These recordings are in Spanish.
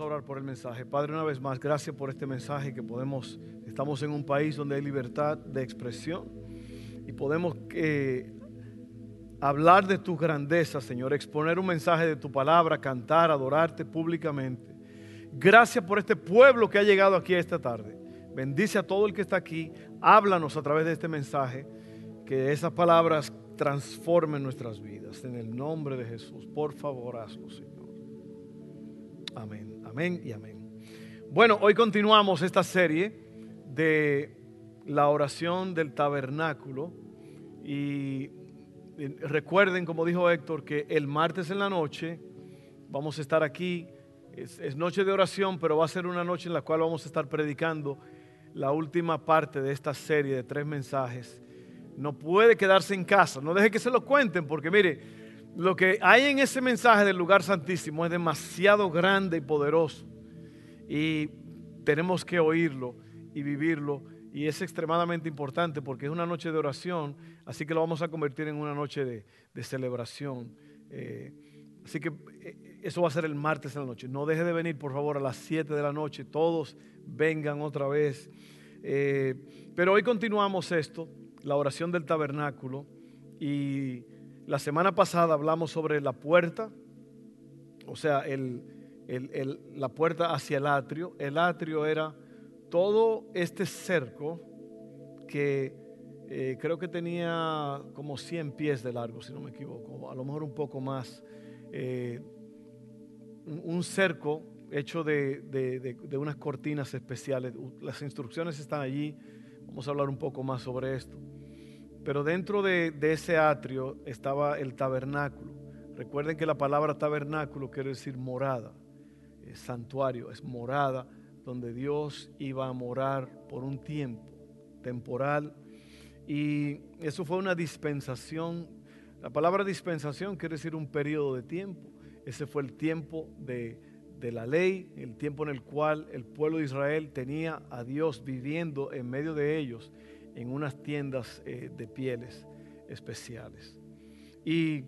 A orar por el mensaje. Padre, una vez más, gracias por este mensaje que podemos, estamos en un país donde hay libertad de expresión y podemos eh, hablar de tus grandezas, Señor, exponer un mensaje de tu palabra, cantar, adorarte públicamente. Gracias por este pueblo que ha llegado aquí esta tarde. Bendice a todo el que está aquí. Háblanos a través de este mensaje. Que esas palabras transformen nuestras vidas. En el nombre de Jesús. Por favor, hazlo, Señor. Amén. Amén y amén. Bueno, hoy continuamos esta serie de la oración del tabernáculo. Y recuerden, como dijo Héctor, que el martes en la noche vamos a estar aquí es, noche de oración, pero va a ser una noche en la cual vamos a estar predicando la última parte de esta serie de tres mensajes. No puede quedarse en casa, no deje que se lo cuenten, porque mire, lo que hay en ese mensaje del lugar santísimo es demasiado grande y poderoso. Y tenemos que oírlo y vivirlo. Y es extremadamente importante porque es una noche de oración, así que lo vamos a convertir en una noche de, celebración. Eh, así que eh, eso va a ser el martes en la noche. No deje de venir, por favor, a las 7 de la noche. Todos vengan otra vez. Eh, pero hoy continuamos esto, la oración del tabernáculo. Y la semana pasada hablamos sobre la puerta, o sea, la puerta hacia el atrio. El atrio era todo este cerco que eh, creo que tenía como 100 pies de largo, si no me equivoco, a lo mejor un poco más. Eh, un cerco hecho de, unas cortinas especiales. Las instrucciones están allí. Vamos a hablar un poco más sobre esto. Pero dentro de, ese atrio estaba el tabernáculo. Recuerden que la palabra tabernáculo quiere decir morada, es santuario, es morada donde Dios iba a morar por un tiempo temporal. Y eso fue una dispensación. La palabra dispensación quiere decir un periodo de tiempo. Ese fue el tiempo de, la ley, el tiempo en el cual el pueblo de Israel tenía a Dios viviendo en medio de ellos en unas tiendas eh, de pieles especiales. Y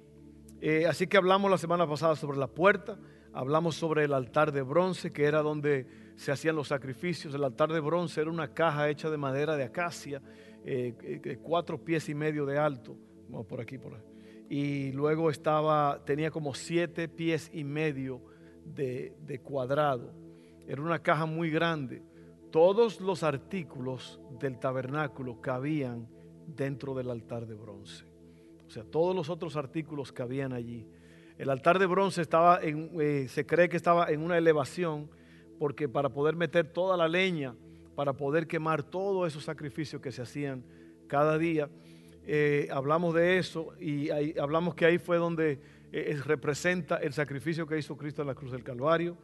eh, así que hablamos la semana pasada sobre la puerta, hablamos sobre el altar de bronce, que era donde se hacían los sacrificios. El altar de bronce era una caja hecha de madera de acacia, eh, cuatro pies y medio de alto. Por aquí, por ahí y luego estaba, tenía como siete pies y medio de, cuadrado. Era una caja muy grande. Todos los artículos del tabernáculo cabían dentro del altar de bronce. O sea, todos los otros artículos cabían allí. El altar de bronce estaba en, eh, se cree que estaba en una elevación porque para poder meter toda la leña, para poder quemar todos esos sacrificios que se hacían cada día, eh, hablamos de eso y hablamos que ahí fue donde eh, representa el sacrificio que hizo Cristo en la cruz del Calvario.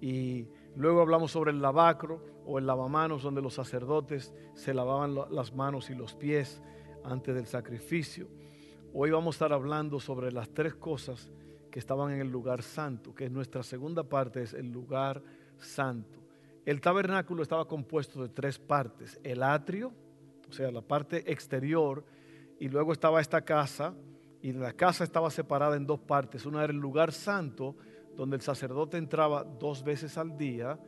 Y luego hablamos sobre el lavacro o el lavamanos, donde los sacerdotes se lavaban las manos y los pies antes del sacrificio. Hoy vamos a estar hablando sobre las tres cosas que estaban en el lugar santo, que es nuestra segunda parte, es el lugar santo. El tabernáculo estaba compuesto de tres partes, el atrio, o sea, la parte exterior, y luego estaba esta casa, y la casa estaba separada en dos partes. Una era el lugar santo, donde el sacerdote entraba dos veces al día,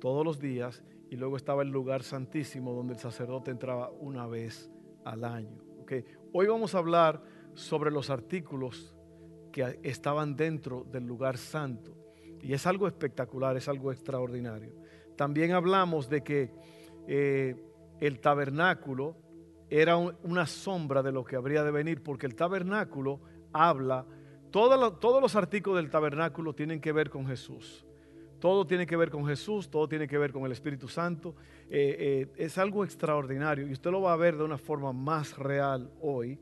todos los días, y luego estaba el lugar santísimo, donde el sacerdote entraba una vez al año. Hoy vamos a hablar sobre los artículos que estaban dentro del lugar santo. Y es algo espectacular, es algo extraordinario. También hablamos de que eh, el tabernáculo era una sombra de lo que habría de venir, porque el tabernáculo habla, todos los artículos del tabernáculo tienen que ver con Jesús. Todo tiene que ver con Jesús, todo tiene que ver con el Espíritu Santo. Eh, eh, es algo extraordinario y usted lo va a ver de una forma más real hoy.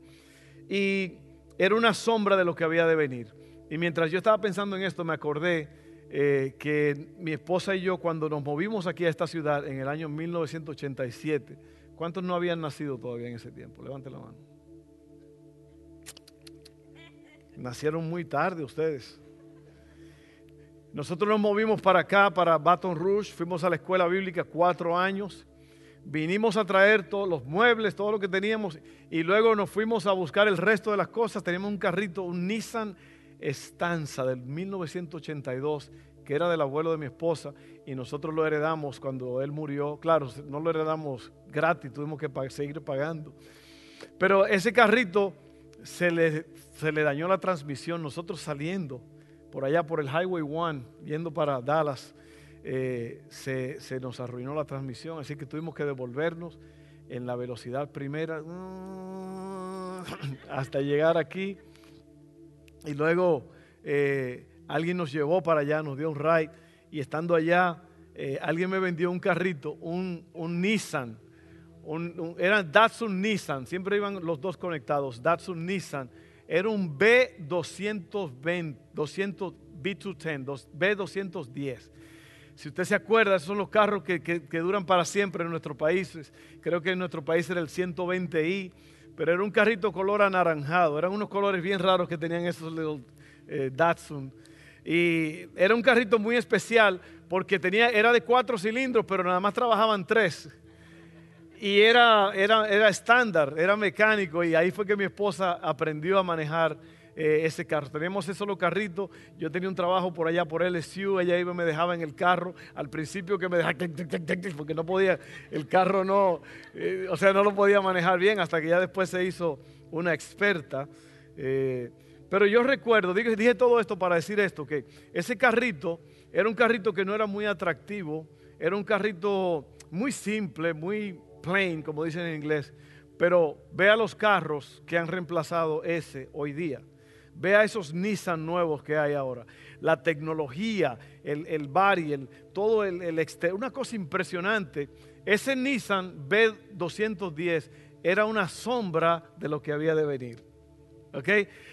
Y era una sombra de lo que había de venir. Y mientras yo estaba pensando en esto, me acordé eh, que mi esposa y yo cuando nos movimos aquí a esta ciudad en el año 1987, ¿cuántos no habían nacido todavía en ese tiempo? Levante la mano. Nacieron muy tarde ustedes. Nosotros nos movimos para acá, para Baton Rouge, fuimos a la escuela bíblica cuatro años, vinimos a traer todos los muebles, todo lo que teníamos, y luego nos fuimos a buscar el resto de las cosas. Teníamos un carrito, un Nissan Estanza del 1982, que era del abuelo de mi esposa, y nosotros lo heredamos cuando él murió. Claro, no lo heredamos gratis, tuvimos que seguir pagando. Pero ese carrito se le, se le dañó la transmisión, nosotros saliendo por allá por el Highway 1, yendo para Dallas, eh, se, se, nos arruinó la transmisión, así que tuvimos que devolvernos en la velocidad primera hasta llegar aquí. Y luego eh, alguien nos llevó para allá, nos dio un ride. Y estando allá, eh, alguien me vendió un carrito, un, un Nissan. Un, era Datsun Nissan, siempre iban los dos conectados, Datsun Nissan. Era un B220, 200, B210, B210. Si usted se acuerda, esos son los carros que, que, duran para siempre en nuestro país. Creo que en nuestro país era el 120i pero era un carrito color anaranjado, eran unos colores bien raros que tenían esos eh, Datsun. Y era un carrito muy especial porque tenía, era de cuatro cilindros, pero nada más trabajaban tres. Y era, era, era estándar, era mecánico, y ahí fue que mi esposa aprendió a manejar eh, ese carro. Teníamos ese solo carrito. Yo tenía un trabajo por allá por LSU. Ella iba y me dejaba en el carro. Al principio que me dejaba, porque no podía, el carro no, eh, o sea, no lo podía manejar bien hasta que ya después se hizo una experta. Eh, pero yo recuerdo, dije, dije todo esto para decir esto, que ese carrito era un carrito que no era muy atractivo, era un carrito muy simple, muy plain, como dicen en inglés. Pero vea los carros que han reemplazado ese hoy día. Vea esos Nissan nuevos que hay ahora. La tecnología, el, el body, el, todo el, el exterior. Una cosa impresionante. Ese Nissan B210 era una sombra de lo que había de venir. ¿Ok?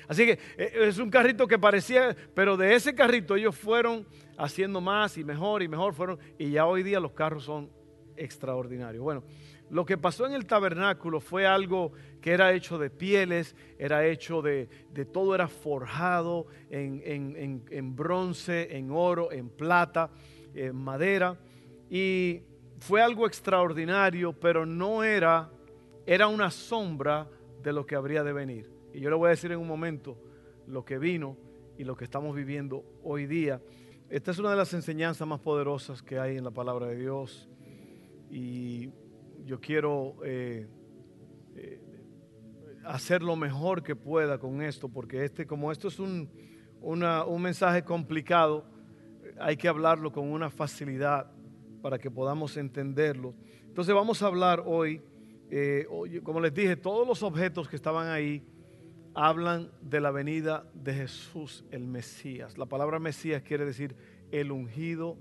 Así que eh, es un carrito que parecía, pero de ese carrito ellos fueron haciendo más y mejor y mejor fueron. Y ya hoy día los carros son extraordinarios. Bueno, lo que pasó en el tabernáculo fue algo que era hecho de pieles, era hecho de, de todo, era forjado en, en, en, bronce, en oro, en plata, en madera. Y fue algo extraordinario, pero no era, era una sombra de lo que habría de venir. Y yo le voy a decir en un momento lo que vino y lo que estamos viviendo hoy día. Esta es una de las enseñanzas más poderosas que hay en la palabra de Dios. Y yo quiero eh, eh, hacer lo mejor que pueda con esto, porque este, como esto es un, un mensaje complicado, hay que hablarlo con una facilidad para que podamos entenderlo. Entonces vamos a hablar hoy, eh, como les dije, todos los objetos que estaban ahí hablan de la venida de Jesús, el Mesías. La palabra Mesías quiere decir el ungido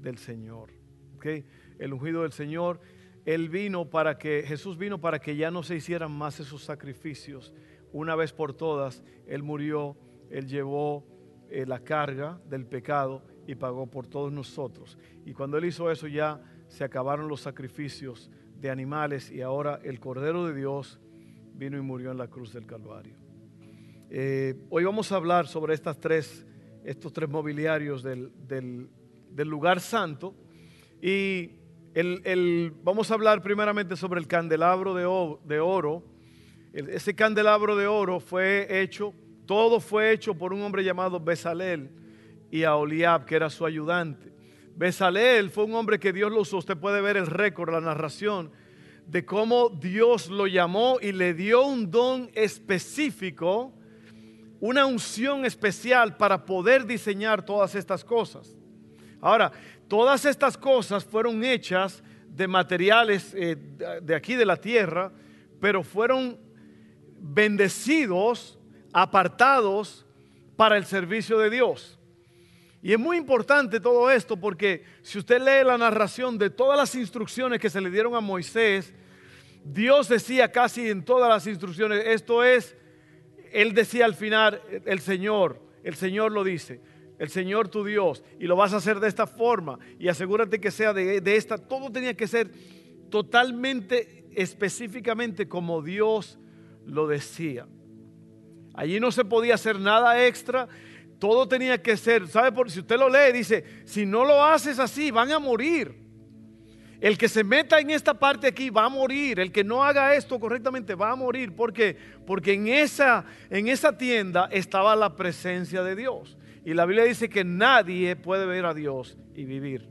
del Señor. ¿okay? El ungido del Señor él vino para que, Jesús vino para que ya no se hicieran más esos sacrificios. Una vez por todas, Él murió, Él llevó eh, la carga del pecado y pagó por todos nosotros. Y cuando Él hizo eso ya se acabaron los sacrificios de animales y ahora el Cordero de Dios vino y murió en la cruz del Calvario. Eh, hoy vamos a hablar sobre estas tres, estos tres mobiliarios del, del, del lugar santo y el, vamos a hablar primeramente sobre el candelabro de, oro. ese candelabro de oro fue hecho, todo fue hecho por un hombre llamado Besalel y a Oliab, que era su ayudante. Besalel fue un hombre que Dios lo usó. Usted puede ver el récord, la narración de cómo Dios lo llamó y le dio un don específico, una unción especial para poder diseñar todas estas cosas. Ahora, Todas estas cosas fueron hechas de materiales eh, de aquí de la tierra, pero fueron bendecidos, apartados para el servicio de Dios. Y es muy importante todo esto porque si usted lee la narración de todas las instrucciones que se le dieron a Moisés, Dios decía casi en todas las instrucciones, esto es, él decía al final, el Señor, el Señor lo dice, el Señor tu Dios, y lo vas a hacer de esta forma, y asegúrate que sea de, de esta, todo tenía que ser totalmente, específicamente como Dios lo decía. Allí no se podía hacer nada extra, todo tenía que ser, ¿sabe? Por, si usted lo lee, dice, si no lo haces así, van a morir. El que se meta en esta parte aquí va a morir. El que no haga esto correctamente va a morir. ¿Por qué? Porque en esa, en esa tienda estaba la presencia de Dios. Y la Biblia dice que nadie puede ver a Dios y vivir.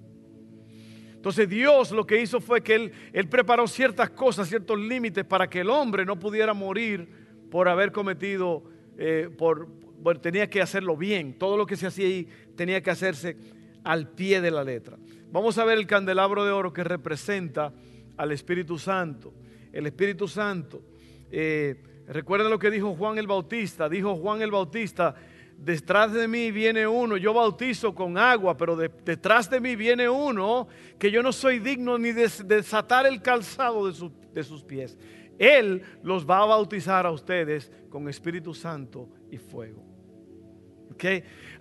Entonces Dios lo que hizo fue que Él, preparó ciertas cosas, ciertos límites para que el hombre no pudiera morir por haber cometido, eh, por, tenía que hacerlo bien. Todo lo que se hacía ahí tenía que hacerse al pie de la letra. Vamos a ver el candelabro de oro que representa al Espíritu Santo. El Espíritu Santo. Eh, recuerden lo que dijo Juan el Bautista. Dijo Juan el Bautista, detrás de mí viene uno, yo bautizo con agua, pero detrás de mí viene uno que yo no soy digno ni de desatar el calzado de, de sus pies. Él los va a bautizar a ustedes con Espíritu Santo y fuego.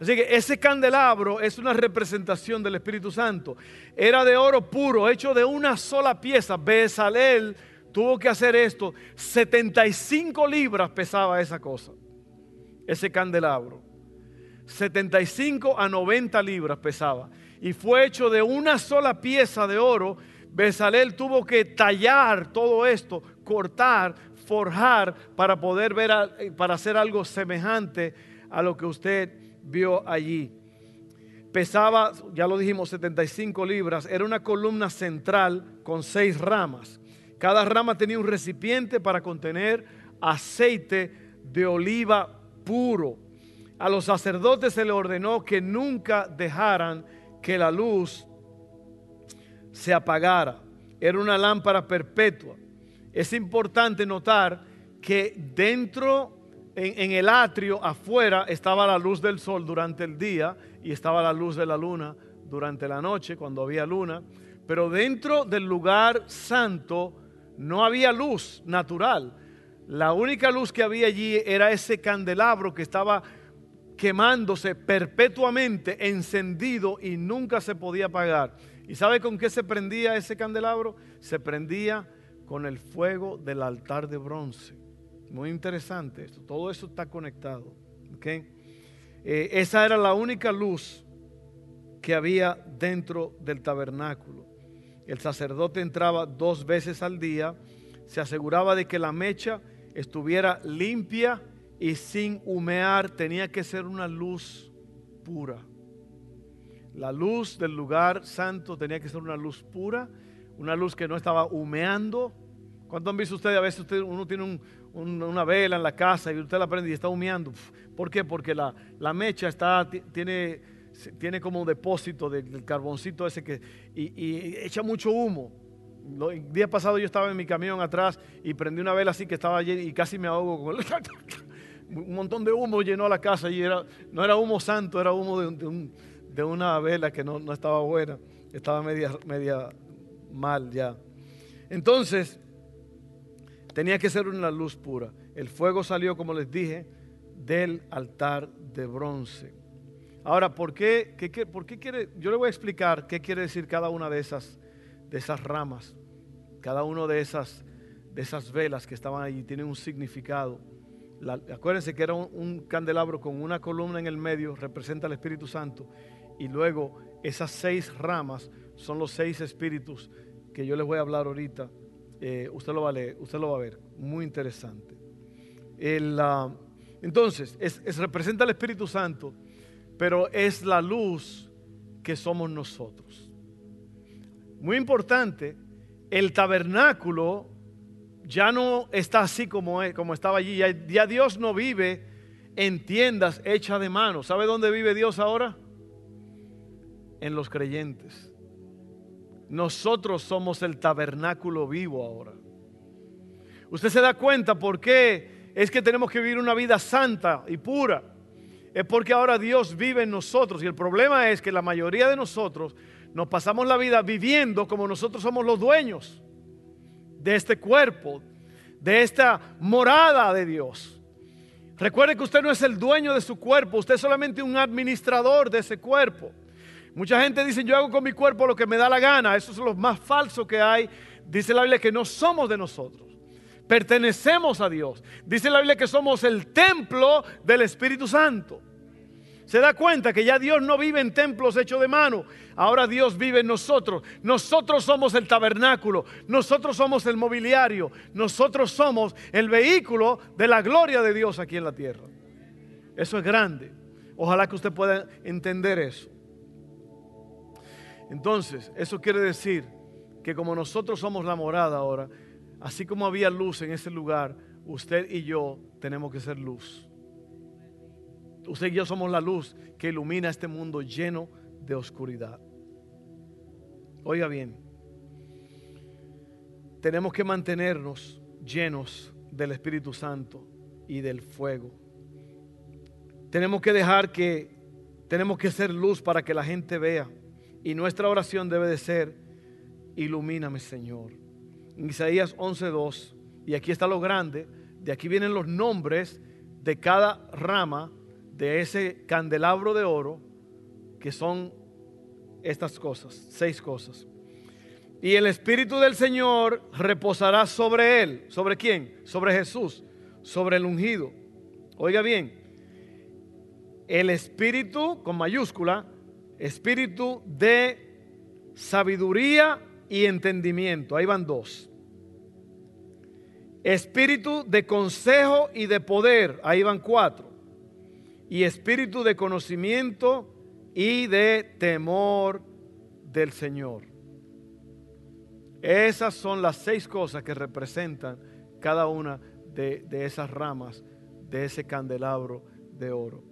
Así que ese candelabro es una representación del Espíritu Santo. Era de oro puro, hecho de una sola pieza. Bezalel tuvo que hacer esto. 75 libras pesaba esa cosa, ese candelabro. 75 a 90 libras pesaba. Y fue hecho de una sola pieza de oro. Bezalel tuvo que tallar todo esto, cortar, forjar para poder ver, para hacer algo semejante a lo que usted vio allí. Pesaba, ya lo dijimos, 75 libras. Era una columna central con seis ramas. Cada rama tenía un recipiente para contener aceite de oliva puro. A los sacerdotes se le ordenó que nunca dejaran que la luz se apagara. Era una lámpara perpetua. Es importante notar que dentro en, el atrio afuera estaba la luz del sol durante el día y estaba la luz de la luna durante la noche cuando había luna. Pero dentro del lugar santo no había luz natural. La única luz que había allí era ese candelabro que estaba quemándose perpetuamente, encendido y nunca se podía apagar. ¿Y sabe con qué se prendía ese candelabro? Se prendía con el fuego del altar de bronce. Muy interesante esto. Todo eso está conectado. Eh, esa era la única luz que había dentro del tabernáculo. El sacerdote entraba dos veces al día, se aseguraba de que la mecha estuviera limpia y sin humear. Tenía que ser una luz pura. La luz del lugar santo tenía que ser una luz pura, una luz que no estaba humeando. ¿Cuánto han visto ustedes? A veces uno tiene un, una vela en la casa y usted la prende y está humeando. ¿Por qué? Porque la, mecha está, tiene, tiene como un depósito del carboncito ese que y, echa mucho humo. El día pasado yo estaba en mi camión atrás y prendí una vela así que estaba allí y casi me ahogo con un montón de humo llenó la casa y era, no era humo santo, era humo de, una vela que no, no, estaba buena, estaba media, media mal ya. Entonces, Tenía que ser una luz pura. El fuego salió, como les dije, del altar de bronce. Ahora, ¿por qué, por qué quiere? Yo le voy a explicar qué quiere decir cada una de esas, de esas ramas, cada una de esas, de esas velas que estaban allí, tiene un significado. Acuérdense que era un, candelabro con una columna en el medio, representa al Espíritu Santo, y luego esas seis ramas son los seis espíritus que yo les voy a hablar ahorita eh, usted lo va a usted lo va a ver. Muy interesante. Ah, entonces, es, representa al Espíritu Santo, pero es la luz que somos nosotros. Muy importante, el tabernáculo ya no está así como, como estaba allí. ya Dios no vive en tiendas hechas de mano. ¿Sabe dónde vive Dios ahora? En los creyentes. Nosotros somos el tabernáculo vivo ahora. Usted se da cuenta por qué es que tenemos que vivir una vida santa y pura. Es porque ahora Dios vive en nosotros. Y el problema es que la mayoría de nosotros nos pasamos la vida viviendo como nosotros somos los dueños de este cuerpo, de esta morada de Dios. Recuerde que usted no es el dueño de su cuerpo, usted es solamente un administrador de ese cuerpo. Mucha gente dice, yo hago con mi cuerpo lo que me da la gana. Eso es lo más falso que hay. Dice la Biblia que no somos de nosotros. Pertenecemos a Dios. Dice la Biblia que somos el templo del Espíritu Santo. Se da cuenta que ya Dios no vive en templos hechos de mano. Ahora Dios vive en nosotros. Nosotros somos el tabernáculo. Nosotros somos el mobiliario. Nosotros somos el vehículo de la gloria de Dios aquí en la tierra. Eso es grande. Ojalá que usted pueda entender eso. Entonces, eso quiere decir que como nosotros somos la morada ahora, así como había luz en ese lugar, usted y yo tenemos que ser luz. Usted y yo somos la luz que ilumina este mundo lleno de oscuridad. Oiga bien, tenemos que mantenernos llenos del Espíritu Santo y del fuego. Tenemos que dejar que, tenemos que ser luz para que la gente vea. Y nuestra oración debe de ser, ilumíname Señor. En Isaías 11.2, y aquí está lo grande, de aquí vienen los nombres de cada rama de ese candelabro de oro, que son estas cosas, seis cosas. Y el Espíritu del Señor reposará sobre él. ¿Sobre quién? Sobre Jesús, sobre el ungido. Oiga bien, el Espíritu con mayúscula, Espíritu de sabiduría y entendimiento. Ahí van dos. Espíritu de consejo y de poder. Ahí van cuatro y espíritu de conocimiento y de temor del Señor. Esas son las seis cosas que representan cada una de, esas ramas de ese candelabro de oro.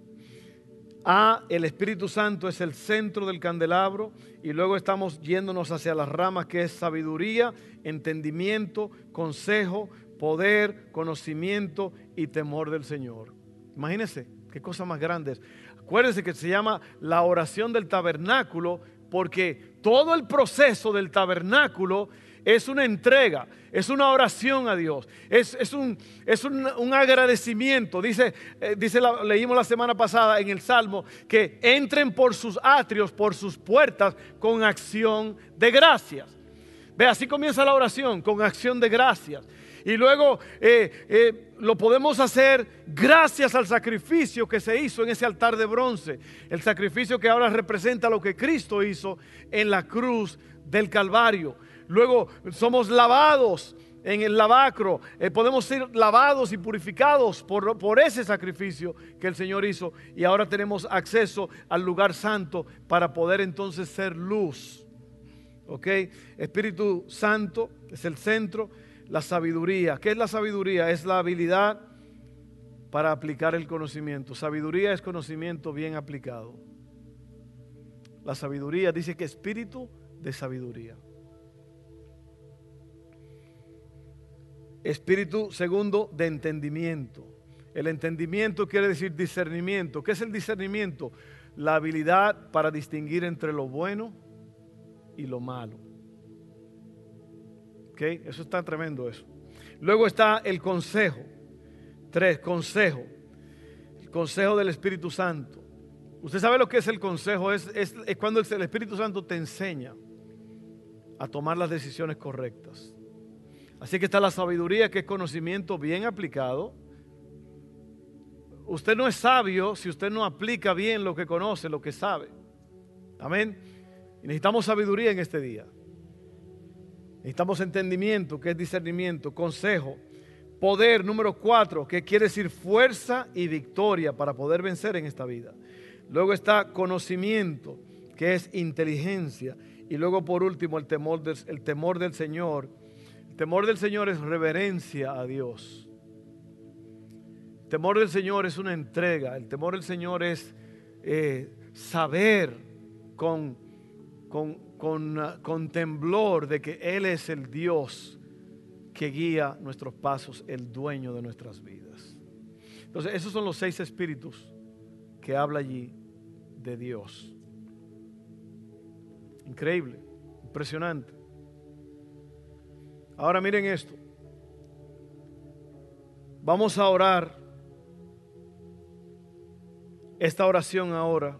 A, el Espíritu Santo es el centro del candelabro y luego estamos yéndonos hacia las ramas que es sabiduría, entendimiento, consejo, poder, conocimiento y temor del Señor. Imagínense, Qué cosa más grande Acuérdense que se llama la oración del tabernáculo porque todo el proceso del tabernáculo es una entrega, es una oración a Dios, es, un, es un, agradecimiento. Dice, eh, dice leímos la semana pasada en el Salmo que entren por sus atrios, por sus puertas con acción de gracias. Ve, así comienza la oración, con acción de gracias. Y luego eh, eh, lo podemos hacer gracias al sacrificio que se hizo en ese altar de bronce. El sacrificio que ahora representa lo que Cristo hizo en la cruz del Calvario. Luego somos lavados en el lavacro. Eh, podemos ser lavados y purificados por, por, ese sacrificio que el Señor hizo. Y ahora tenemos acceso al lugar santo para poder entonces ser luz. ¿Ok? Espíritu Santo es el centro la sabiduría. ¿Qué es la sabiduría? Es la habilidad para aplicar el conocimiento. Sabiduría es conocimiento bien aplicado. La sabiduría dice que espíritu de sabiduría. Espíritu segundo de entendimiento. El entendimiento quiere decir discernimiento. ¿Qué es el discernimiento? La habilidad para distinguir entre lo bueno y lo malo. Eso está tremendo eso. Luego está el consejo. Tres, consejo. El consejo del Espíritu Santo. Usted sabe lo que es el consejo. Es, es, cuando el Espíritu Santo te enseña a tomar las decisiones correctas. Así que está la sabiduría, que es conocimiento bien aplicado. Usted no es sabio si usted no aplica bien lo que conoce, lo que sabe. Amén. Y necesitamos sabiduría en este día. Necesitamos entendimiento, que es discernimiento, consejo, poder, número cuatro, que quiere decir fuerza y victoria para poder vencer en esta vida. Luego está conocimiento, que es inteligencia. Y luego por último el temor del, el temor del Señor. El temor del Señor es reverencia a Dios. El temor del Señor es una entrega. El temor del Señor es eh, saber con, con, con, temblor de que Él es el Dios que guía nuestros pasos, el dueño de nuestras vidas. Entonces, esos son los seis espíritus que habla allí de Dios. Increíble, impresionante. Ahora miren esto. Vamos a orar esta oración ahora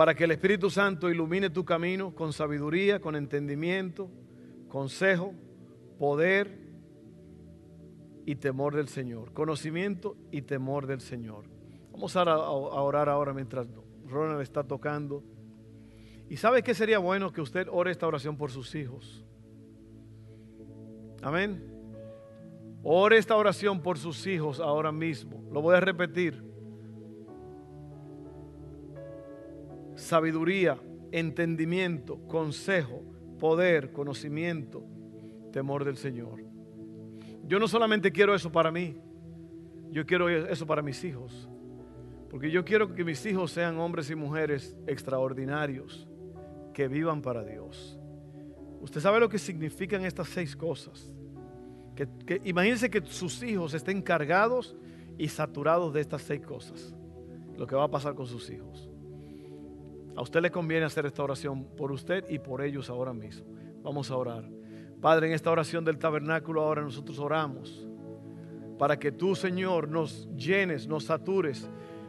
para que el Espíritu Santo ilumine tu camino con sabiduría, con entendimiento, consejo, poder y temor del Señor. Conocimiento y temor del Señor. Vamos a orar ahora mientras Ronald está tocando. ¿Y sabe qué sería bueno que usted ore esta oración por sus hijos? Amén. Ore esta oración por sus hijos ahora mismo. Lo voy a repetir. Sabiduría, entendimiento, consejo, poder, conocimiento, temor del Señor. Yo no solamente quiero eso para mí, yo quiero eso para mis hijos. Porque yo quiero que mis hijos sean hombres y mujeres extraordinarios, que vivan para Dios. Usted sabe lo que significan estas seis cosas. Que, imagínense que sus hijos estén cargados y saturados de estas seis cosas. Lo que va a pasar con sus hijos. A usted le conviene hacer esta oración por usted y por ellos ahora mismo. Vamos a orar. Padre, en esta oración del tabernáculo ahora nosotros oramos para que tú, Señor, nos llenes, nos satures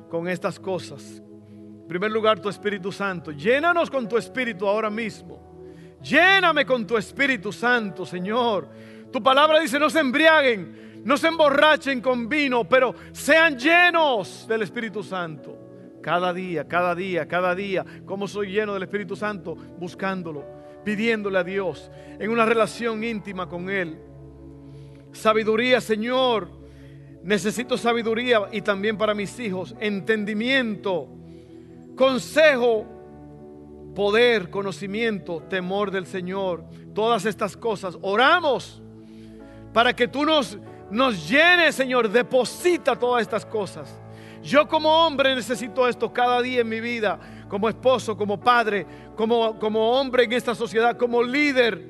con estas cosas. En primer lugar, tu Espíritu Santo. Llénanos con tu Espíritu ahora mismo. Lléname con tu Espíritu Santo, Señor. Tu palabra dice, no se embriaguen, no se emborrachen con vino, pero sean llenos del Espíritu Santo. Cada día, cada día, cada día, como soy lleno del Espíritu Santo, buscándolo, pidiéndole a Dios en una relación íntima con Él. Sabiduría, Señor. Necesito sabiduría y también para mis hijos, entendimiento, consejo poder, conocimiento, temor del Señor, todas estas cosas. Oramos para que tú nos, nos llenes, Señor, deposita todas estas cosas. Yo como hombre necesito esto cada día en mi vida, como esposo, como padre, como, como hombre en esta sociedad, como líder,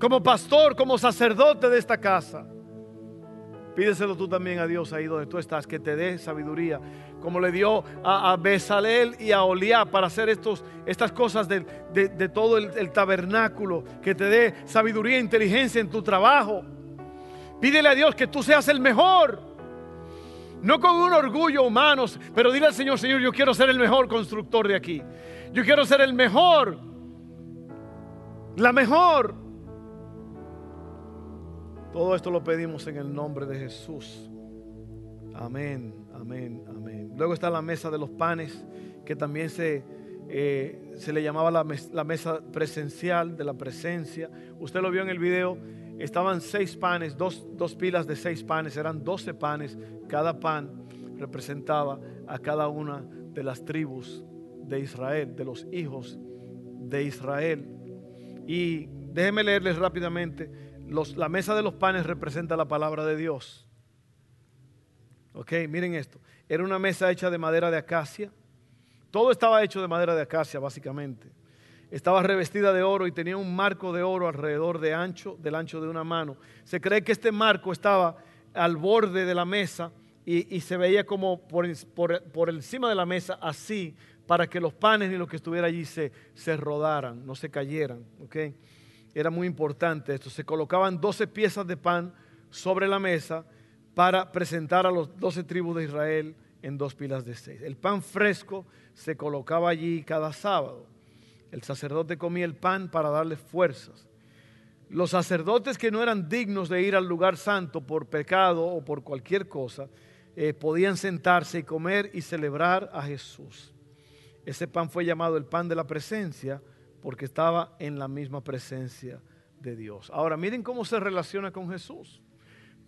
como pastor, como sacerdote de esta casa. Pídeselo tú también a Dios ahí donde tú estás, que te dé sabiduría, como le dio a, a Besalel y a Oliá para hacer estos, estas cosas de, todo el, el, tabernáculo, que te dé sabiduría e inteligencia en tu trabajo. Pídele a Dios que tú seas el mejor. No con un orgullo humano, pero dile al Señor, Señor, yo quiero ser el mejor constructor de aquí. Yo quiero ser el mejor, la mejor todo esto lo pedimos en el nombre de Jesús. Amén, amén, amén. Luego está la mesa de los panes, que también se, eh, se le llamaba la, la, mesa presencial de la presencia. Usted lo vio en el video, estaban seis panes, dos, dos pilas de seis panes, eran doce panes. Cada pan representaba a cada una de las tribus de Israel, de los hijos de Israel. Y déjenme leerles rápidamente la mesa de los panes representa la palabra de Dios. Ok, miren esto. Era una mesa hecha de madera de acacia. Todo estaba hecho de madera de acacia, básicamente. Estaba revestida de oro y tenía un marco de oro alrededor de ancho, del ancho de una mano. Se cree que este marco estaba al borde de la mesa y, se veía como por, encima de la mesa, así, para que los panes y lo que estuviera allí se, se rodaran, no se cayeran. ¿okay? era muy importante esto. Se colocaban 12 piezas de pan sobre la mesa para presentar a los 12 tribus de Israel en dos pilas de seis. El pan fresco se colocaba allí cada sábado. El sacerdote comía el pan para darle fuerzas. Los sacerdotes que no eran dignos de ir al lugar santo por pecado o por cualquier cosa, eh, podían sentarse y comer y celebrar a Jesús. Ese pan fue llamado el pan de la presencia porque estaba en la misma presencia de Dios. Ahora, miren cómo se relaciona con Jesús.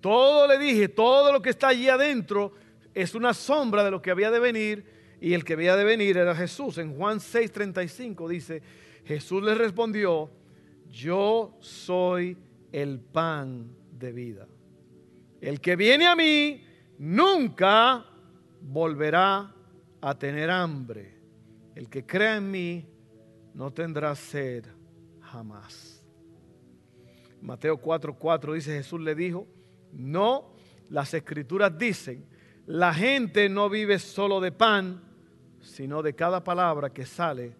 Todo le dije, todo lo que está allí adentro es una sombra de lo que había de venir y el que había de venir era Jesús. En Juan 6:35 dice, Jesús le respondió, yo soy el pan de vida. El que viene a mí nunca volverá a tener hambre. El que crea en mí no tendrá sed jamás. Mateo 4:4 dice, Jesús le dijo, no, las escrituras dicen, la gente no vive solo de pan, sino de cada palabra que sale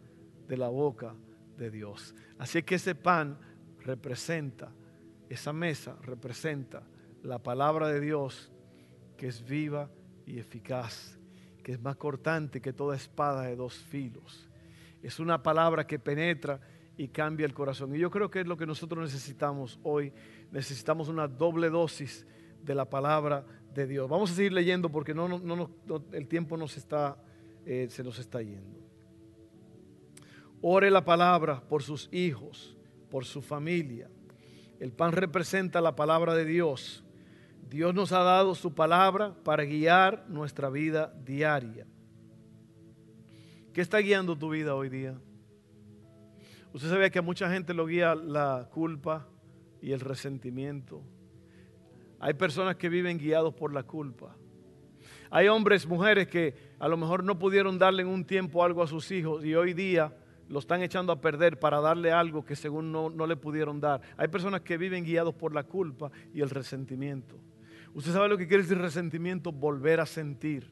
de la boca de Dios. Así que ese pan representa, esa mesa representa la palabra de Dios que es viva y eficaz que es más cortante que toda espada de dos filos. Es una palabra que penetra y cambia el corazón. Y yo creo que es lo que nosotros necesitamos hoy. Necesitamos una doble dosis de la palabra de Dios. Vamos a seguir leyendo porque no, el tiempo nos está, se nos está yendo. Ore la palabra por sus hijos, por su familia. El pan representa la palabra de Dios. Dios nos ha dado su palabra para guiar nuestra vida diaria. ¿Qué está guiando tu vida hoy día? Usted sabe que a mucha gente lo guía la culpa y el resentimiento. Hay personas que viven guiados por la culpa. Hay hombres, mujeres que a lo mejor no pudieron darle en un tiempo algo a sus hijos y hoy día lo están echando a perder para darle algo que según no, no le pudieron dar. Hay personas que viven guiados por la culpa y el resentimiento. Usted sabe lo que quiere decir resentimiento, volver a sentir.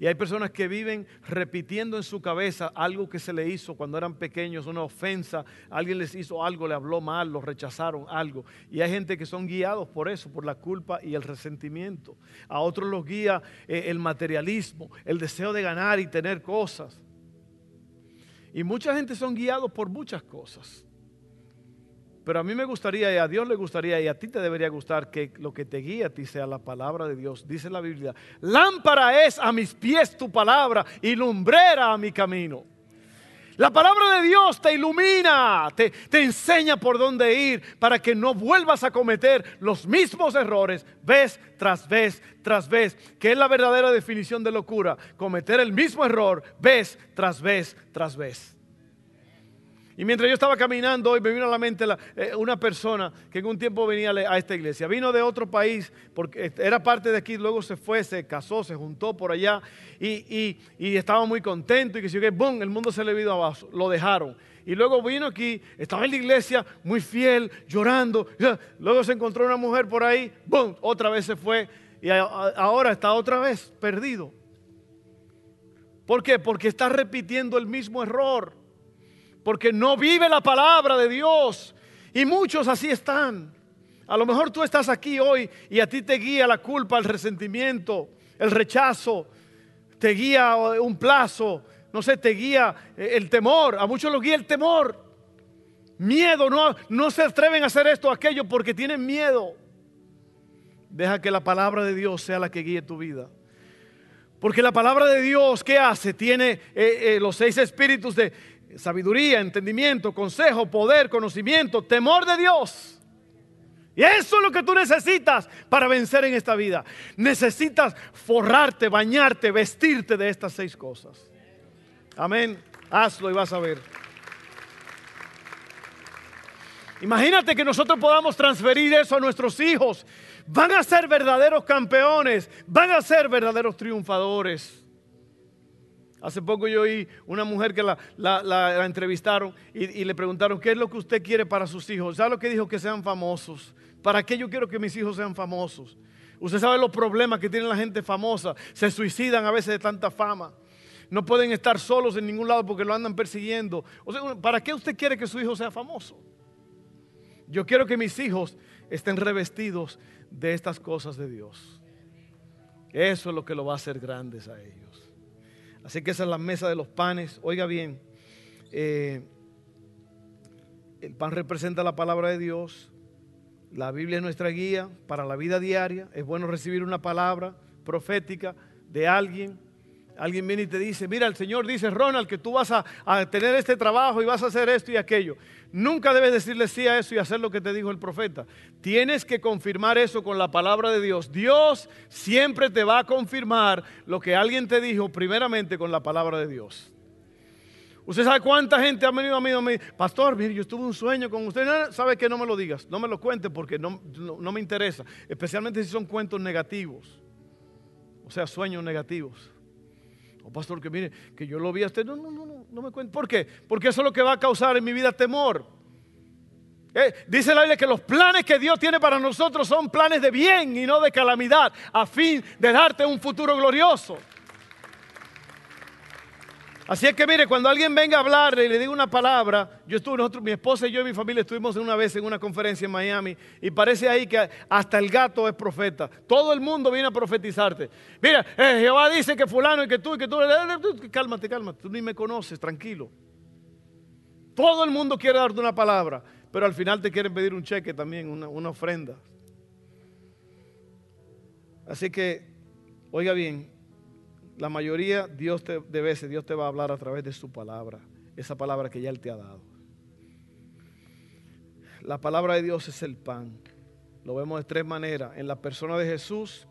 Y hay personas que viven repitiendo en su cabeza algo que se le hizo cuando eran pequeños, una ofensa, alguien les hizo algo, le habló mal, lo rechazaron, algo. Y hay gente que son guiados por eso, por la culpa y el resentimiento. A otros los guía eh, el materialismo, el deseo de ganar y tener cosas. Y mucha gente son guiados por muchas cosas. Pero a mí me gustaría y a Dios le gustaría y a ti te debería gustar que lo que te guíe a ti sea la palabra de Dios. Dice la Biblia, lámpara es a mis pies tu palabra y lumbrera a mi camino. La palabra de Dios te ilumina, te, te, enseña por dónde ir para que no vuelvas a cometer los mismos errores vez tras vez tras vez, que es la verdadera definición de locura, cometer el mismo error vez tras vez tras vez. Y mientras yo estaba caminando hoy me vino a la mente eh, una persona que en un tiempo venía a esta iglesia. Vino de otro país porque era parte de aquí, luego se fue, se casó, se juntó por allá y, estaba muy contento y que si que boom, el mundo se le vino abajo, lo dejaron. Y luego vino aquí, estaba en la iglesia muy fiel, llorando. Luego se encontró una mujer por ahí, boom, otra vez se fue y ahora está otra vez perdido. ¿Por qué? Porque está repitiendo el mismo error porque no vive la palabra de Dios. Y muchos así están. A lo mejor tú estás aquí hoy y a ti te guía la culpa, el resentimiento, el rechazo, te guía un plazo, no sé, te guía eh, el temor. A muchos los guía el temor. Miedo, no, no se atreven a hacer esto o aquello porque tienen miedo. Deja que la palabra de Dios sea la que guíe tu vida. Porque la palabra de Dios, ¿qué hace? Tiene eh, eh, los seis espíritus de, sabiduría, entendimiento, consejo, poder, conocimiento, temor de Dios. Y eso es lo que tú necesitas para vencer en esta vida. Necesitas forrarte, bañarte, vestirte de estas seis cosas. Amén. Hazlo y vas a ver. Imagínate que nosotros podamos transferir eso a nuestros hijos. Van a ser verdaderos campeones, van a ser verdaderos triunfadores. Hace poco yo oí una mujer que la, entrevistaron y, le preguntaron, ¿qué es lo que usted quiere para sus hijos? ¿Sabe lo que dijo? Que sean famosos. ¿Para qué yo quiero que mis hijos sean famosos? Usted sabe los problemas que tiene la gente famosa. Se suicidan a veces de tanta fama. No pueden estar solos en ningún lado porque lo andan persiguiendo. ¿para qué usted quiere que su hijo sea famoso? Yo quiero que mis hijos estén revestidos de estas cosas de Dios. Eso es lo que lo va a hacer grandes a ellos. Así que esa es la mesa de los panes. Oiga bien, eh, el pan representa la palabra de Dios. La Biblia es nuestra guía para la vida diaria. Es bueno recibir una palabra profética de alguien. Alguien viene y te dice, mira, el Señor dice, Ronald, que tú vas a, a, tener este trabajo y vas a hacer esto y aquello. Nunca debes decirle sí a eso y hacer lo que te dijo el profeta. Tienes que confirmar eso con la palabra de Dios. Dios siempre te va a confirmar lo que alguien te dijo primeramente con la palabra de Dios. Usted sabe cuánta gente ha venido a mí me dice, pastor, mire, yo tuve un sueño con usted. Sabe que no me lo digas, no me lo cuente porque no, no me interesa. Especialmente si son cuentos negativos. O sea, sueños negativos. Oh, pastor, que mire, que yo lo vi a usted. No, no, no, no, no me cuente. ¿Por qué? Porque eso es lo que va a causar en mi vida temor. Eh, dice la Biblia que los planes que Dios tiene para nosotros son planes de bien y no de calamidad, a fin de darte un futuro glorioso. Así es que mire, cuando alguien venga a hablarle y le diga una palabra, yo estuve, nosotros, mi esposa y yo y mi familia estuvimos una vez en una conferencia en Miami y parece ahí que hasta el gato es profeta. Todo el mundo viene a profetizarte. Mira, eh, Jehová dice que fulano y que tú y que tú, cálmate, cálmate, tú ni me conoces, tranquilo. Todo el mundo quiere darte una palabra, pero al final te quieren pedir un cheque también, una, una ofrenda. Así que, oiga bien, la mayoría Dios te, de veces Dios te va a hablar a través de su palabra, esa palabra que ya Él te ha dado. La palabra de Dios es el pan. Lo vemos de tres maneras. En la persona de Jesús,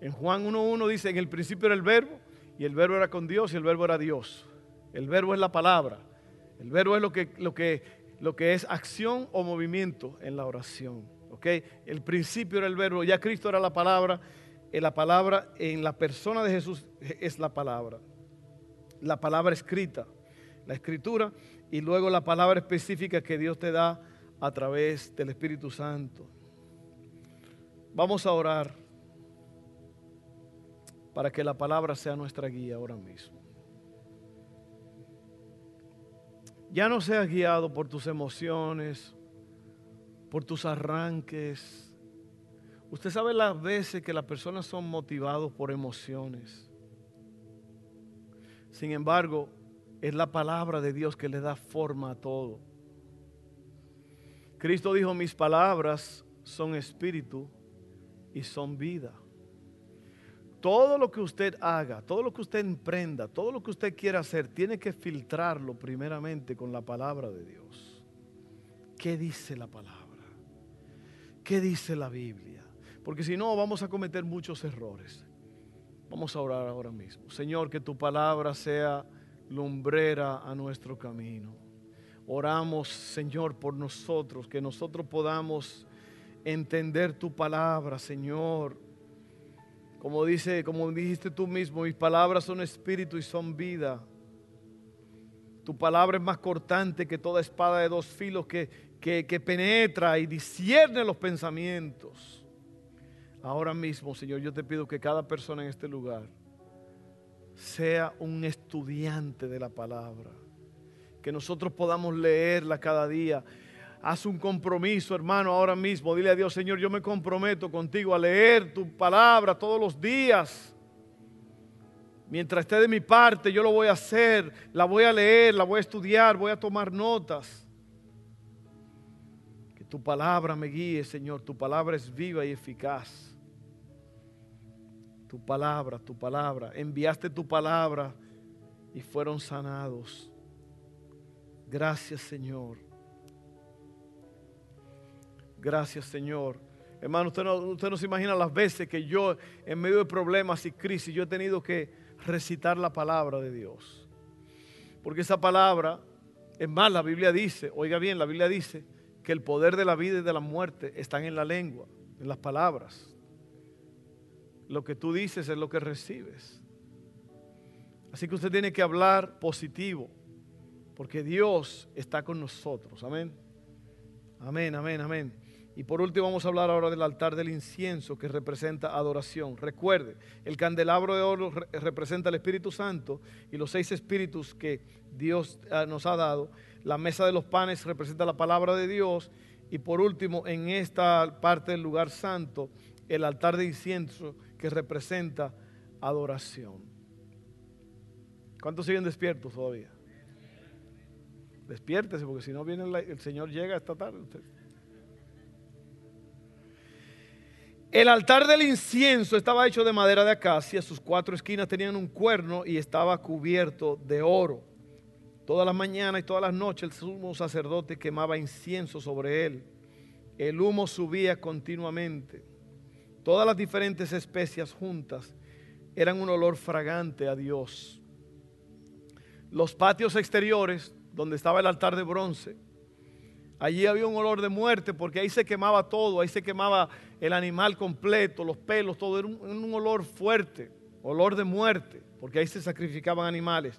en Juan 1.1 dice, en el principio era el verbo, y el verbo era con Dios, y el verbo era Dios. El verbo es la palabra. El verbo es lo que, lo que, lo que es acción o movimiento en la oración. ¿okay? El principio era el verbo, ya Cristo era la palabra en la palabra, en la persona de Jesús es la palabra. La palabra escrita, la escritura y luego la palabra específica que Dios te da a través del Espíritu Santo. Vamos a orar para que la palabra sea nuestra guía ahora mismo. Ya no seas guiado por tus emociones, por tus arranques, Usted sabe las veces que las personas son motivados por emociones. Sin embargo, es la palabra de Dios que le da forma a todo. Cristo dijo, mis palabras son espíritu y son vida. Todo lo que usted haga, todo lo que usted emprenda, todo lo que usted quiera hacer, tiene que filtrarlo primeramente con la palabra de Dios. ¿Qué dice la palabra? ¿Qué dice la Biblia? Porque si no, vamos a cometer muchos errores. Vamos a orar ahora mismo. Señor, que tu palabra sea lumbrera a nuestro camino. Oramos, Señor, por nosotros, que nosotros podamos entender tu palabra, Señor. Como dice, como dijiste tú mismo, mis palabras son espíritu y son vida. Tu palabra es más cortante que toda espada de dos filos que, que, penetra y discierne los pensamientos Ahora mismo, Señor, yo te pido que cada persona en este lugar sea un estudiante de la palabra. Que nosotros podamos leerla cada día. Haz un compromiso, hermano, ahora mismo. Dile a Dios, Señor, yo me comprometo contigo a leer tu palabra todos los días. Mientras esté de mi parte, yo lo voy a hacer. La voy a leer, la voy a estudiar, voy a tomar notas. Que tu palabra me guíe, Señor. Tu palabra es viva y eficaz. Tu palabra, tu palabra. Enviaste tu palabra y fueron sanados. Gracias Señor. Gracias Señor. Hermano, usted no, usted no se imagina las veces que yo en medio de problemas y crisis yo he tenido que recitar la palabra de Dios. Porque esa palabra, es más, la Biblia dice, oiga bien, la Biblia dice que el poder de la vida y de la muerte están en la lengua, en las palabras lo que tú dices es lo que recibes. Así que usted tiene que hablar positivo, porque Dios está con nosotros. Amén. Amén, amén, amén. Y por último vamos a hablar ahora del altar del incienso que representa adoración. Recuerde, el candelabro de oro representa el Espíritu Santo y los seis espíritus que Dios ah, nos ha dado. La mesa de los panes representa la palabra de Dios. Y por último, en esta parte del lugar santo, el altar de incienso que representa adoración. ¿Cuántos siguen despiertos todavía? Despiértese, porque si no viene el, Señor llega esta tarde. El altar del incienso estaba hecho de madera de acacia, sus cuatro esquinas tenían un cuerno y estaba cubierto de oro. Todas las mañanas y todas las noches el sumo sacerdote quemaba incienso sobre él. El humo subía continuamente. Todas las diferentes especias juntas eran un olor fragante a Dios. Los patios exteriores, donde estaba el altar de bronce, allí había un olor de muerte porque ahí se quemaba todo, ahí se quemaba el animal completo, los pelos, todo. Era un, olor fuerte, olor de muerte, porque ahí se sacrificaban animales.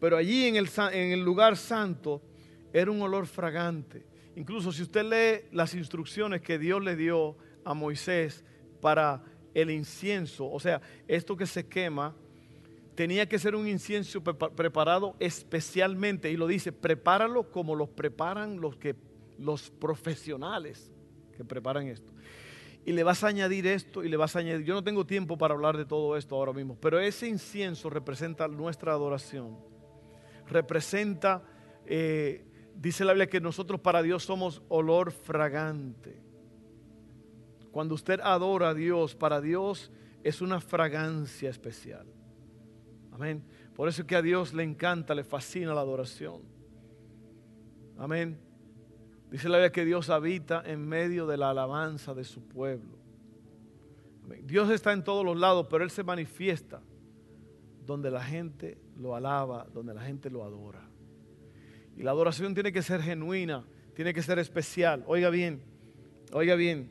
Pero allí en el, lugar santo era un olor fragante. Incluso si usted lee las instrucciones que Dios le dio a Moisés, para el incienso. O sea, esto que se quema tenía que ser un incienso preparado especialmente. Y lo dice, prepáralo como los preparan los, que, los profesionales que preparan esto. Y le vas a añadir esto y le vas a añadir. Yo no tengo tiempo para hablar de todo esto ahora mismo, pero ese incienso representa nuestra adoración. Representa, eh, dice la Biblia, que nosotros para Dios somos olor fragante. Cuando usted adora a Dios, para Dios es una fragancia especial. Amén. Por eso es que a Dios le encanta, le fascina la adoración. Amén. Dice la Biblia que Dios habita en medio de la alabanza de su pueblo. Dios está en todos los lados, pero Él se manifiesta donde la gente lo alaba, donde la gente lo adora. Y la adoración tiene que ser genuina, tiene que ser especial. Oiga bien, oiga bien,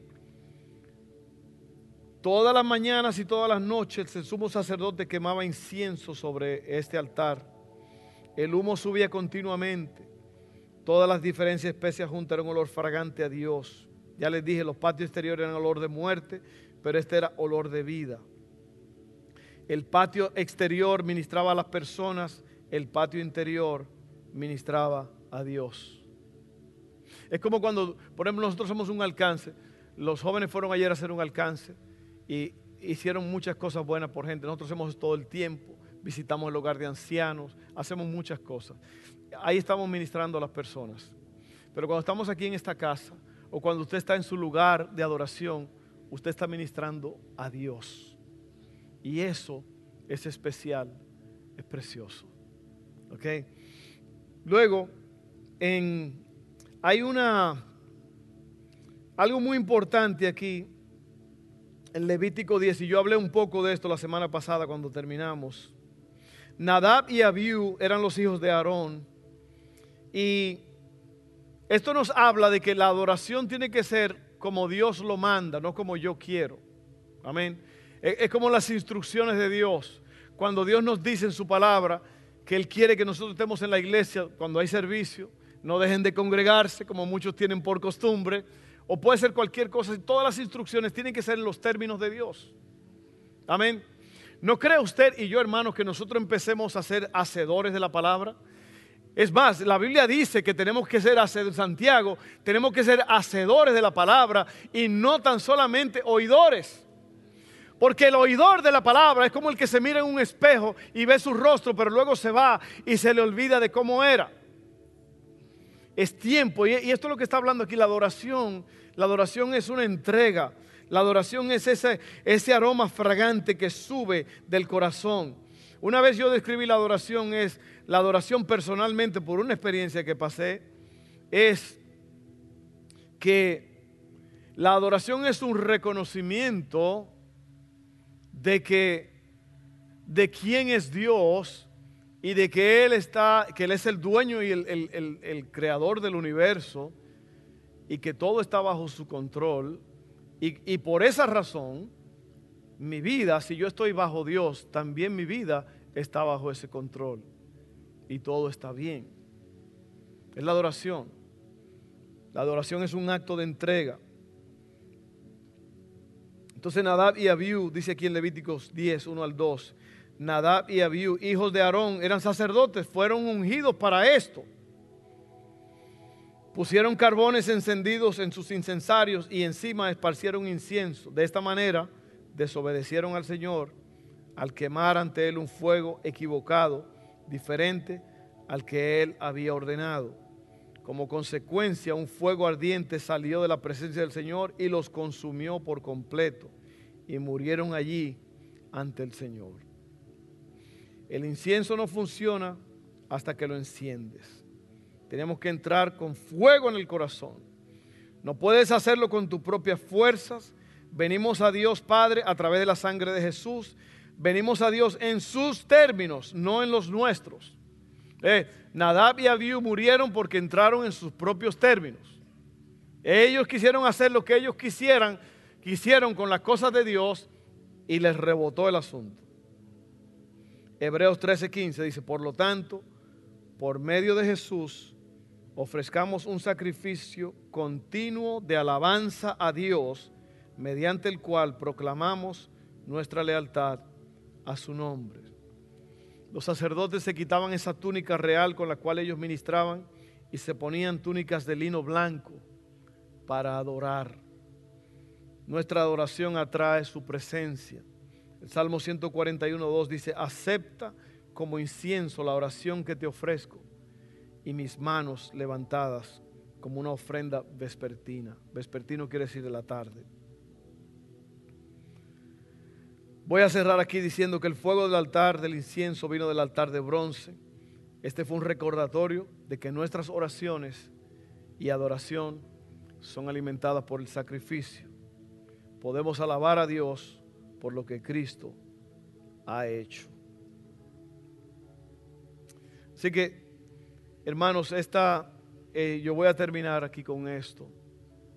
Todas las mañanas y todas las noches el sumo sacerdote quemaba incienso sobre este altar. El humo subía continuamente. Todas las diferentes especias juntas eran un olor fragante a Dios. Ya les dije, los patios exteriores eran olor de muerte, pero este era olor de vida. El patio exterior ministraba a las personas, el patio interior ministraba a Dios. Es como cuando, por ejemplo, nosotros somos un alcance. Los jóvenes fueron ayer a hacer un alcance y hicieron muchas cosas buenas por gente. Nosotros hacemos todo el tiempo, visitamos el hogar de ancianos, hacemos muchas cosas. Ahí estamos ministrando a las personas. Pero cuando estamos aquí en esta casa o cuando usted está en su lugar de adoración, usted está ministrando a Dios. Y eso es especial, es precioso. ¿Ok? Luego, en, hay una, algo muy importante aquí en Levítico 10, y yo hablé un poco de esto la semana pasada cuando terminamos. Nadab y Abiú eran los hijos de Aarón. Y esto nos habla de que la adoración tiene que ser como Dios lo manda, no como yo quiero. Amén. Es como las instrucciones de Dios. Cuando Dios nos dice en su palabra que Él quiere que nosotros estemos en la iglesia cuando hay servicio, no dejen de congregarse como muchos tienen por costumbre o puede ser cualquier cosa. Todas las instrucciones tienen que ser en los términos de Dios. Amén. ¿No cree usted y yo, hermanos, que nosotros empecemos a ser hacedores de la palabra? Es más, la Biblia dice que tenemos que ser Santiago, tenemos que ser hacedores de la palabra y no tan solamente oidores. Porque el oidor de la palabra es como el que se mira en un espejo y ve su rostro, pero luego se va y se le olvida de cómo era. Es tiempo, y esto es lo que está hablando aquí, la adoración la adoración es una entrega. La adoración es ese, ese aroma fragante que sube del corazón. Una vez yo describí la adoración, es la adoración personalmente por una experiencia que pasé, es que la adoración es un reconocimiento de que de quién es Dios y de que Él está, que Él es el dueño y el, el creador del universo y que todo está bajo su control. Y, por esa razón, mi vida, si yo estoy bajo Dios, también mi vida está bajo ese control. Y todo está bien. Es la adoración. La adoración es un acto de entrega. Entonces Nadab y Abiú, dice aquí en Levíticos 10, 1 al 2, Nadab y Abiú, hijos de Aarón, eran sacerdotes, fueron ungidos para esto. Pusieron carbones encendidos en sus incensarios y encima esparcieron incienso. De esta manera desobedecieron al Señor al quemar ante Él un fuego equivocado, diferente al que Él había ordenado. Como consecuencia, un fuego ardiente salió de la presencia del Señor y los consumió por completo y murieron allí ante el Señor. El incienso no funciona hasta que lo enciendes. Tenemos que entrar con fuego en el corazón. No puedes hacerlo con tus propias fuerzas. Venimos a Dios Padre a través de la sangre de Jesús. Venimos a Dios en sus términos, no en los nuestros. Eh, Nadab y Abiú murieron porque entraron en sus propios términos. Ellos quisieron hacer lo que ellos quisieran, quisieron con las cosas de Dios y les rebotó el asunto. Hebreos 13:15 dice, por lo tanto, por medio de Jesús, ofrezcamos un sacrificio continuo de alabanza a Dios, mediante el cual proclamamos nuestra lealtad a su nombre. Los sacerdotes se quitaban esa túnica real con la cual ellos ministraban y se ponían túnicas de lino blanco para adorar. Nuestra adoración atrae su presencia. El Salmo 141, 2 dice, acepta como incienso la oración que te ofrezco y mis manos levantadas como una ofrenda vespertina. Vespertino quiere decir de la tarde. Voy a cerrar aquí diciendo que el fuego del altar del incienso vino del altar de bronce. Este fue un recordatorio de que nuestras oraciones y adoración son alimentadas por el sacrificio. Podemos alabar a Dios por lo que Cristo ha hecho. Así que, hermanos, esta, eh, yo voy a terminar aquí con esto.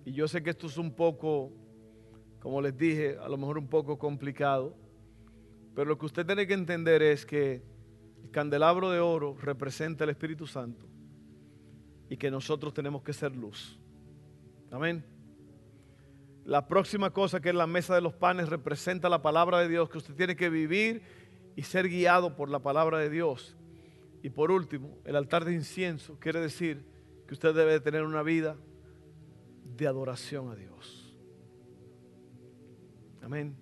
Y yo sé que esto es un poco, como les dije, a lo mejor un poco complicado. Pero lo que usted tiene que entender es que el candelabro de oro representa el Espíritu Santo y que nosotros tenemos que ser luz. Amén. La próxima cosa que es la mesa de los panes representa la palabra de Dios, que usted tiene que vivir y ser guiado por la palabra de Dios. Y por último, el altar de incienso quiere decir que usted debe tener una vida de adoración a Dios. Amén.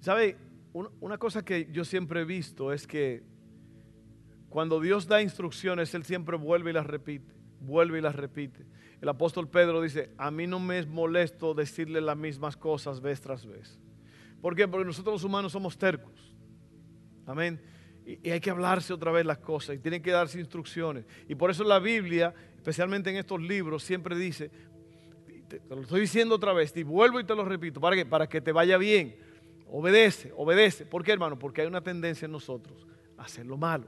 ¿Sabe? Una cosa que yo siempre he visto es que cuando Dios da instrucciones, Él siempre vuelve y las repite, vuelve y las repite. El apóstol Pedro dice, a mí no me es molesto decirle las mismas cosas vez tras vez. ¿Por qué? Porque nosotros los humanos somos tercos. Amén. Y, hay que hablarse otra vez las cosas y tienen que darse instrucciones. Y por eso la Biblia, especialmente en estos libros, siempre dice, te, lo estoy diciendo otra vez, y vuelvo y te lo repito, ¿para qué? Para que te vaya bien. Obedece, obedece. ¿Por qué, hermano? Porque hay una tendencia en nosotros a hacer lo malo.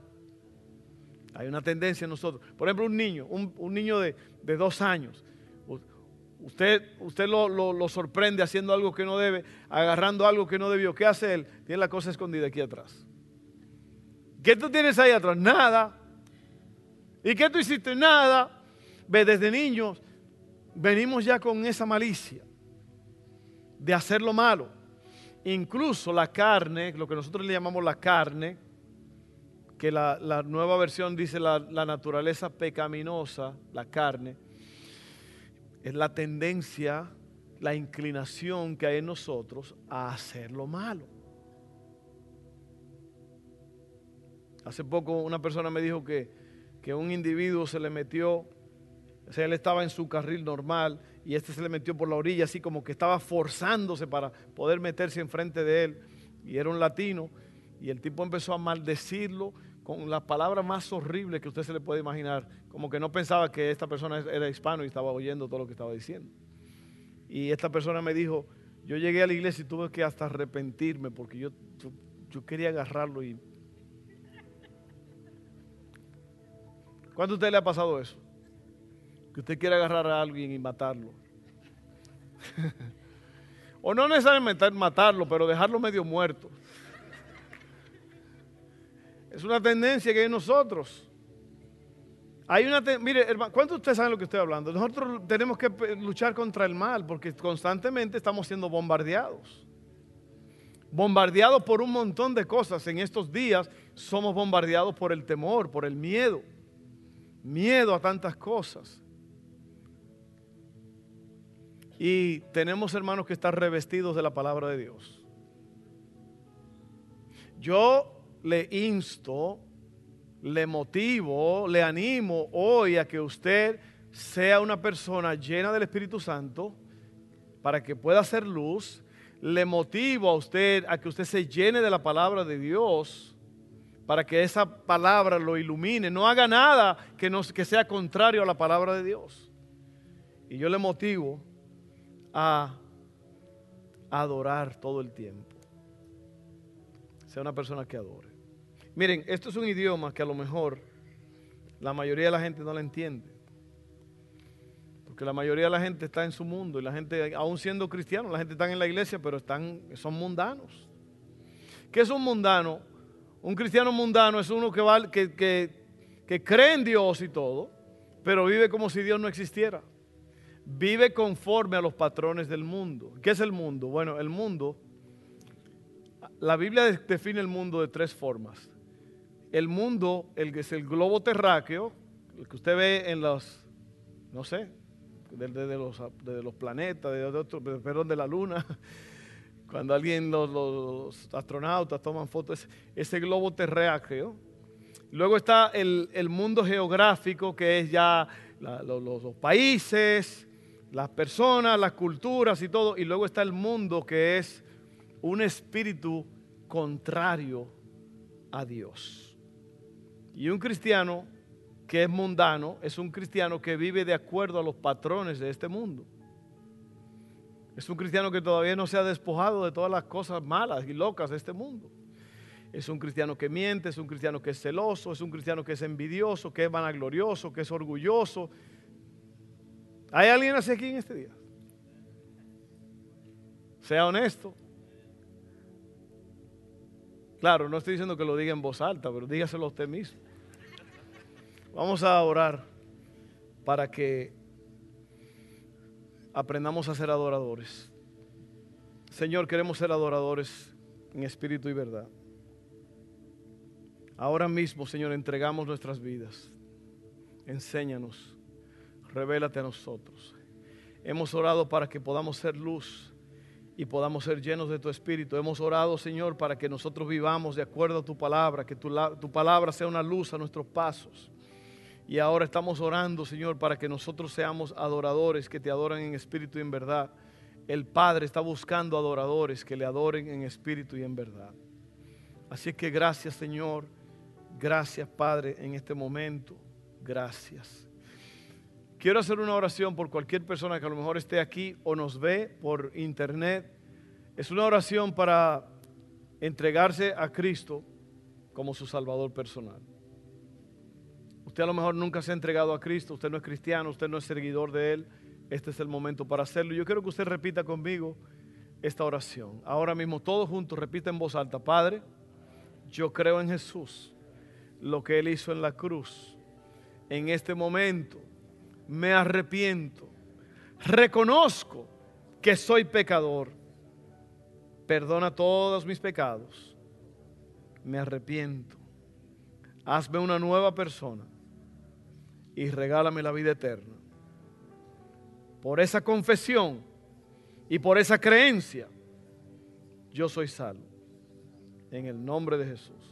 Hay una tendencia en nosotros. Por ejemplo, un niño, un, niño de, dos años. Usted, usted lo, sorprende haciendo algo que no debe, agarrando algo que no debió. ¿Qué hace él? Tiene la cosa escondida aquí atrás. ¿Qué tú tienes ahí atrás? Nada. ¿Y qué tú hiciste? Nada. Ve, desde niños venimos ya con esa malicia de hacer lo malo. Incluso la carne, lo que nosotros le llamamos la carne, que la, nueva versión dice la, la naturaleza pecaminosa, la carne, es la tendencia, la inclinación que hay en nosotros a hacer lo malo. Hace poco una persona me dijo que, que un individuo se le metió, o sea, él estaba en su carril normal y este se le metió por la orilla, así como que estaba forzándose para poder meterse enfrente de él. Y era un latino. Y el tipo empezó a maldecirlo con las palabras más horribles que usted se le puede imaginar. Como que no pensaba que esta persona era hispano y estaba oyendo todo lo que estaba diciendo. Y esta persona me dijo, yo llegué a la iglesia y tuve que hasta arrepentirme porque yo, yo, quería agarrarlo y... ¿Cuánto a usted le ha pasado eso? que usted quiere agarrar a alguien y matarlo. o no necesariamente matarlo, pero dejarlo medio muerto. Es una tendencia que hay en nosotros. Hay una mire, hermano, ¿cuántos de ustedes saben lo que estoy hablando? Nosotros tenemos que luchar contra el mal porque constantemente estamos siendo bombardeados. Bombardeados por un montón de cosas. En estos días somos bombardeados por el temor, por el miedo. Miedo a tantas cosas. Y tenemos hermanos que están revestidos de la palabra de Dios. Yo le insto, le motivo, le animo hoy a que usted sea una persona llena del Espíritu Santo para que pueda hacer luz. Le motivo a usted a que usted se llene de la palabra de Dios para que esa palabra lo ilumine. No haga nada que, que sea contrario a la palabra de Dios. Y yo le motivo a adorar todo el tiempo. Sea una persona que adore. Miren, esto es un idioma que a lo mejor la mayoría de la gente no la entiende. Porque la mayoría de la gente está en su mundo y la gente, aún siendo cristiano, la gente está en la iglesia, pero están, son mundanos. ¿Qué es un mundano? Un cristiano mundano es uno que, va, que, que, que cree en Dios y todo, pero vive como si Dios no existiera vive conforme a los patrones del mundo. ¿Qué es el mundo? Bueno, el mundo, la Biblia define el mundo de tres formas. el mundo, el que es el globo terráqueo, el que usted ve en los, no sé, desde de los, planetas, de, otro, perdón, de la luna, cuando alguien, los, astronautas toman fotos, ese globo terráqueo. Luego está el, mundo geográfico, que es ya los, países, las personas, las culturas y todo. Y luego está el mundo que es un espíritu contrario a Dios. Y un cristiano que es mundano es un cristiano que vive de acuerdo a los patrones de este mundo. Es un cristiano que todavía no se ha despojado de todas las cosas malas y locas de este mundo. Es un cristiano que miente, es un cristiano que es celoso, es un cristiano que es envidioso, que es vanaglorioso, que es orgulloso. ¿Hay alguien así aquí en este día? Sea honesto. Claro, no estoy diciendo que lo diga en voz alta, pero dígaselo a usted mismo. Vamos a orar para que aprendamos a ser adoradores. Señor, queremos ser adoradores en espíritu y verdad. Ahora mismo, Señor, entregamos nuestras vidas. Enséñanos, revélate a nosotros. Hemos orado para que podamos ser luz y podamos ser llenos de tu espíritu. Hemos orado, Señor, para que nosotros vivamos de acuerdo a tu palabra, que tu, tu palabra sea una luz a nuestros pasos. Y ahora estamos orando, Señor, para que nosotros seamos adoradores que te adoran en espíritu y en verdad. El Padre está buscando adoradores que le adoren en espíritu y en verdad. Así que gracias, Señor. Gracias, Padre, en este momento. Gracias. Quiero hacer una oración por cualquier persona que a lo mejor esté aquí o nos ve por internet. Es una oración para entregarse a Cristo como su Salvador personal. Usted a lo mejor nunca se ha entregado a Cristo, usted no es cristiano, usted no es seguidor de Él. Este es el momento para hacerlo. Yo quiero que usted repita conmigo esta oración. Ahora mismo todos juntos repita en voz alta, Padre, yo creo en Jesús, lo que Él hizo en la cruz. En este momento me arrepiento, reconozco que soy pecador, perdona todos mis pecados, me arrepiento, hazme una nueva persona y regálame la vida eterna. Por esa confesión y por esa creencia, yo soy salvo. En el nombre de Jesús.